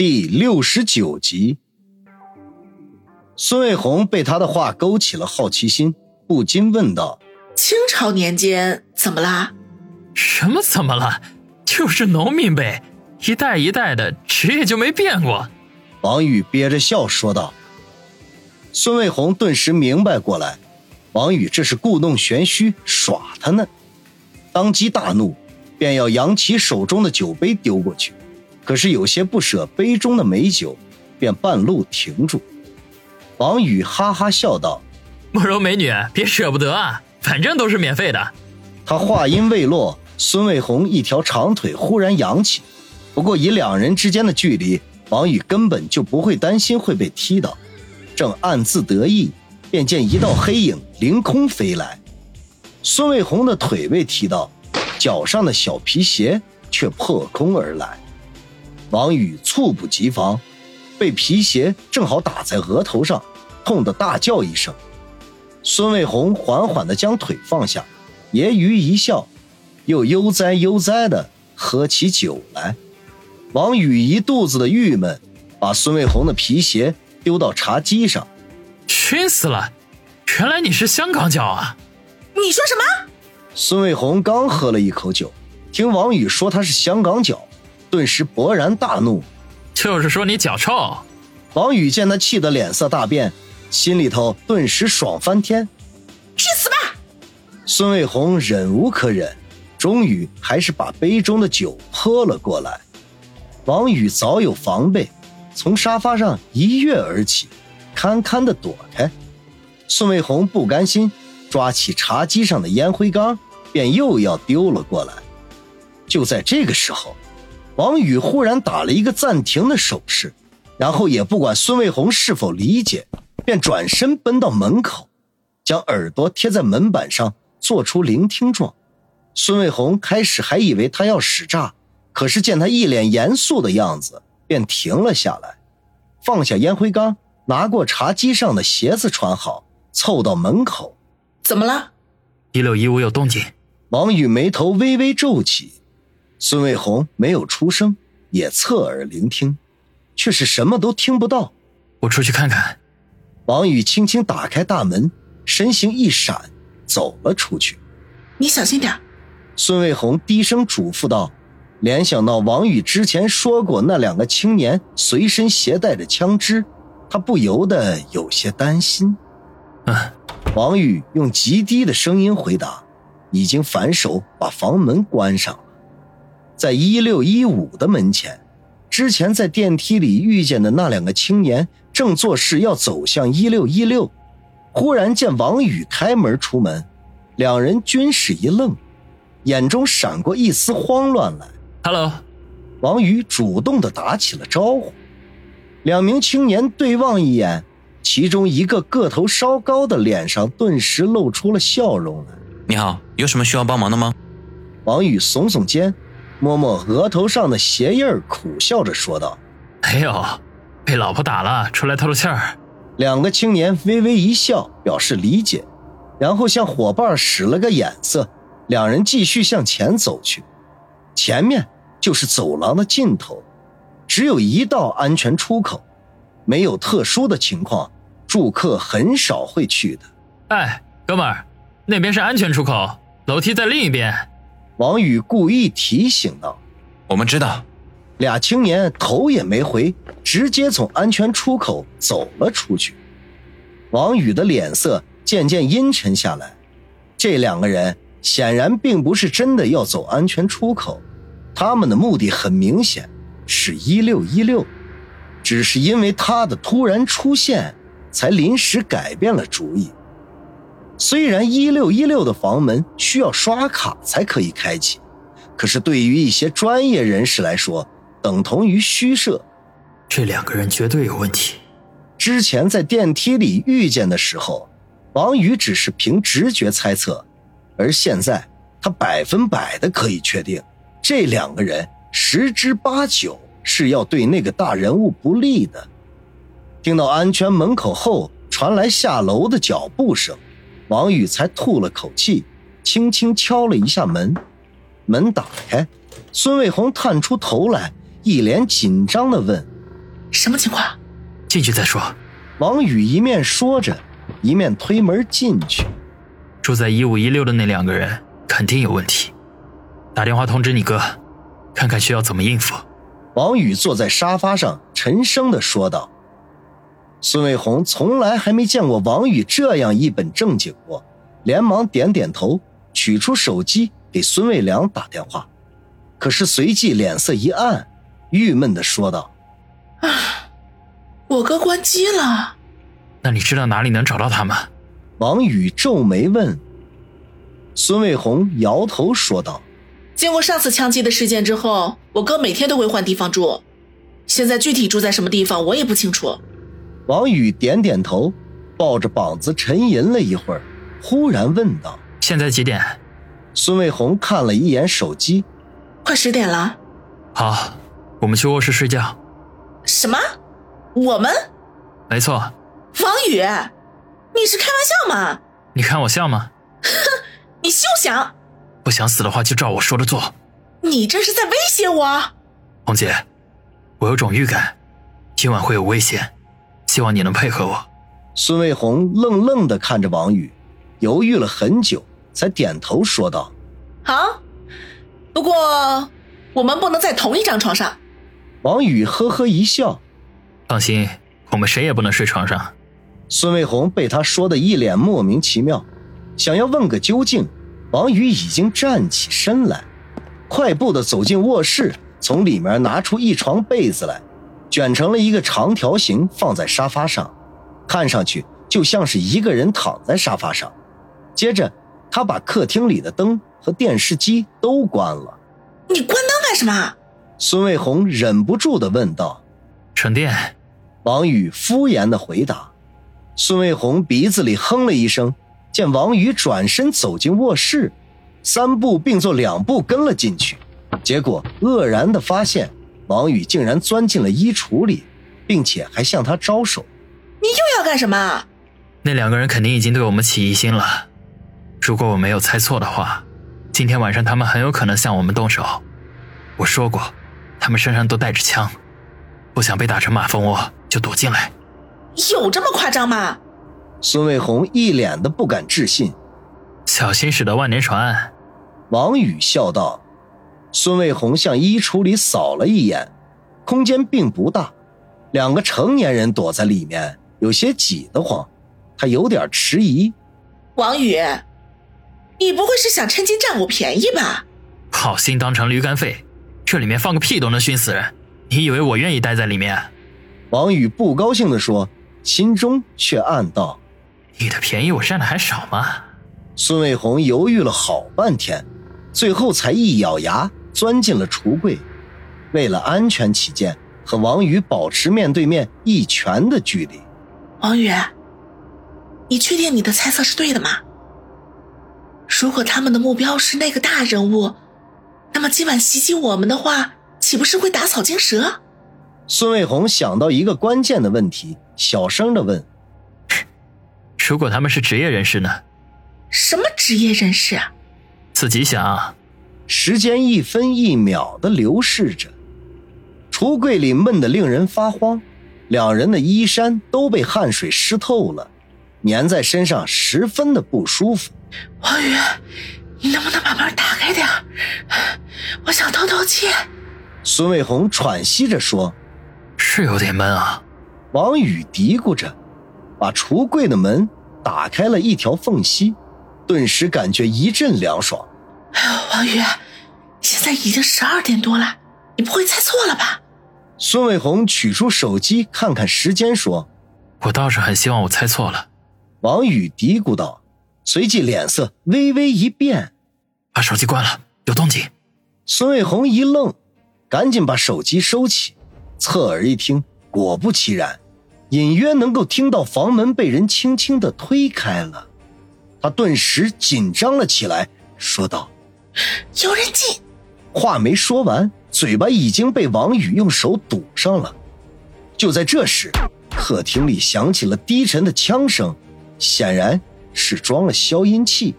第六十九集，孙卫红被他的话勾起了好奇心，不禁问道：“清朝年间怎么啦？什么怎么了？就是农民呗，一代一代的职业就没变过。”王宇憋着笑说道。孙卫红顿时明白过来，王宇这是故弄玄虚，耍他呢。当即大怒，便要扬起手中的酒杯丢过去。可是有些不舍杯中的美酒，便半路停住。王宇哈哈笑道：“慕容美女，别舍不得啊，反正都是免费的。”他话音未落，孙卫红一条长腿忽然扬起。不过以两人之间的距离，王宇根本就不会担心会被踢倒。正暗自得意，便见一道黑影凌空飞来。孙卫红的腿被踢到，脚上的小皮鞋却破空而来。王宇猝不及防，被皮鞋正好打在额头上，痛得大叫一声。孙卫红缓缓地将腿放下，揶揄一笑，又悠哉悠哉地喝起酒来。王宇一肚子的郁闷，把孙卫红的皮鞋丢到茶几上，熏死了！原来你是香港脚啊！你说什么？孙卫红刚喝了一口酒，听王宇说他是香港脚。顿时勃然大怒，就是说你脚臭。王宇见他气得脸色大变，心里头顿时爽翻天。去死吧！孙卫红忍无可忍，终于还是把杯中的酒泼了过来。王宇早有防备，从沙发上一跃而起，堪堪的躲开。孙卫红不甘心，抓起茶几上的烟灰缸，便又要丢了过来。就在这个时候。王宇忽然打了一个暂停的手势，然后也不管孙卫红是否理解，便转身奔到门口，将耳朵贴在门板上，做出聆听状。孙卫红开始还以为他要使诈，可是见他一脸严肃的样子，便停了下来，放下烟灰缸，拿过茶几上的鞋子穿好，凑到门口。怎么了？一六一五有动静。王宇眉头微微皱起。孙卫红没有出声，也侧耳聆听，却是什么都听不到。我出去看看。王宇轻轻打开大门，身形一闪，走了出去。你小心点。孙卫红低声嘱咐道，联想到王宇之前说过那两个青年随身携带着枪支，他不由得有些担心。嗯。王宇用极低的声音回答，已经反手把房门关上。在一六一五的门前，之前在电梯里遇见的那两个青年正做事要走向一六一六，忽然见王宇开门出门，两人均是一愣，眼中闪过一丝慌乱来。Hello，王宇主动的打起了招呼，两名青年对望一眼，其中一个个头稍高的脸上顿时露出了笑容来。你好，有什么需要帮忙的吗？王宇耸耸肩。摸摸额头上的鞋印苦笑着说道：“没有，被老婆打了，出来透透气儿。”两个青年微微一笑，表示理解，然后向伙伴使了个眼色，两人继续向前走去。前面就是走廊的尽头，只有一道安全出口，没有特殊的情况，住客很少会去的。哎，哥们儿，那边是安全出口，楼梯在另一边。王宇故意提醒道：“我们知道。”俩青年头也没回，直接从安全出口走了出去。王宇的脸色渐渐阴沉下来。这两个人显然并不是真的要走安全出口，他们的目的很明显，是一六一六，只是因为他的突然出现，才临时改变了主意。虽然一六一六的房门需要刷卡才可以开启，可是对于一些专业人士来说，等同于虚设。这两个人绝对有问题。之前在电梯里遇见的时候，王宇只是凭直觉猜测，而现在他百分百的可以确定，这两个人十之八九是要对那个大人物不利的。听到安全门口后传来下楼的脚步声。王宇才吐了口气，轻轻敲了一下门，门打开，孙卫红探出头来，一脸紧张的问：“什么情况？进去再说。王宇一面说着，一面推门进去。住在一五一六的那两个人肯定有问题，打电话通知你哥，看看需要怎么应付。王宇坐在沙发上，沉声的说道。孙卫红从来还没见过王宇这样一本正经过，连忙点点头，取出手机给孙卫良打电话，可是随即脸色一暗，郁闷的说道：“啊，我哥关机了。那你知道哪里能找到他吗？”王宇皱眉问。孙卫红摇头说道：“经过上次枪击的事件之后，我哥每天都会换地方住，现在具体住在什么地方我也不清楚。”王宇点点头，抱着膀子沉吟了一会儿，忽然问道：“现在几点？”孙卫红看了一眼手机，快十点了。好，我们去卧室睡觉。什么？我们？没错。王宇，你是开玩笑吗？你看我像吗？哼，你休想！不想死的话就照我说的做。你这是在威胁我？红姐，我有种预感，今晚会有危险。希望你能配合我。孙卫红愣愣的看着王宇，犹豫了很久，才点头说道：“好，不过我们不能在同一张床上。”王宇呵呵一笑：“放心，我们谁也不能睡床上。”孙卫红被他说的一脸莫名其妙，想要问个究竟，王宇已经站起身来，快步的走进卧室，从里面拿出一床被子来。卷成了一个长条形，放在沙发上，看上去就像是一个人躺在沙发上。接着，他把客厅里的灯和电视机都关了。你关灯干什么？孙卫红忍不住的问道。省电。王宇敷衍的回答。孙卫红鼻子里哼了一声，见王宇转身走进卧室，三步并作两步跟了进去，结果愕然的发现。王宇竟然钻进了衣橱里，并且还向他招手。你又要干什么？那两个人肯定已经对我们起疑心了。如果我没有猜错的话，今天晚上他们很有可能向我们动手。我说过，他们身上都带着枪，不想被打成马蜂窝，就躲进来。有这么夸张吗？孙卫红一脸的不敢置信。小心驶得万年船。王宇笑道。孙卫红向衣橱里扫了一眼，空间并不大，两个成年人躲在里面有些挤得慌，他有点迟疑。王宇，你不会是想趁机占我便宜吧？好心当成驴肝肺，这里面放个屁都能熏死人，你以为我愿意待在里面？王宇不高兴地说，心中却暗道：你的便宜我占的还少吗？孙卫红犹豫了好半天，最后才一咬牙。钻进了橱柜，为了安全起见，和王宇保持面对面一拳的距离。王宇，你确定你的猜测是对的吗？如果他们的目标是那个大人物，那么今晚袭击我们的话，岂不是会打草惊蛇？孙卫红想到一个关键的问题，小声的问：“ 如果他们是职业人士呢？”什么职业人士啊？自己想。时间一分一秒的流逝着，橱柜里闷得令人发慌，两人的衣衫都被汗水湿透了，粘在身上十分的不舒服。王宇，你能不能把门打开点我想透透气。孙卫红喘息着说：“是有点闷啊。”王宇嘀咕着，把橱柜的门打开了一条缝隙，顿时感觉一阵凉爽。哎呦，王宇，现在已经十二点多了，你不会猜错了吧？孙伟红取出手机看看时间，说：“我倒是很希望我猜错了。”王宇嘀咕道，随即脸色微微一变：“把手机关了，有动静。”孙伟红一愣，赶紧把手机收起，侧耳一听，果不其然，隐约能够听到房门被人轻轻的推开了，他顿时紧张了起来，说道。有人进，话没说完，嘴巴已经被王宇用手堵上了。就在这时，客厅里响起了低沉的枪声，显然是装了消音器。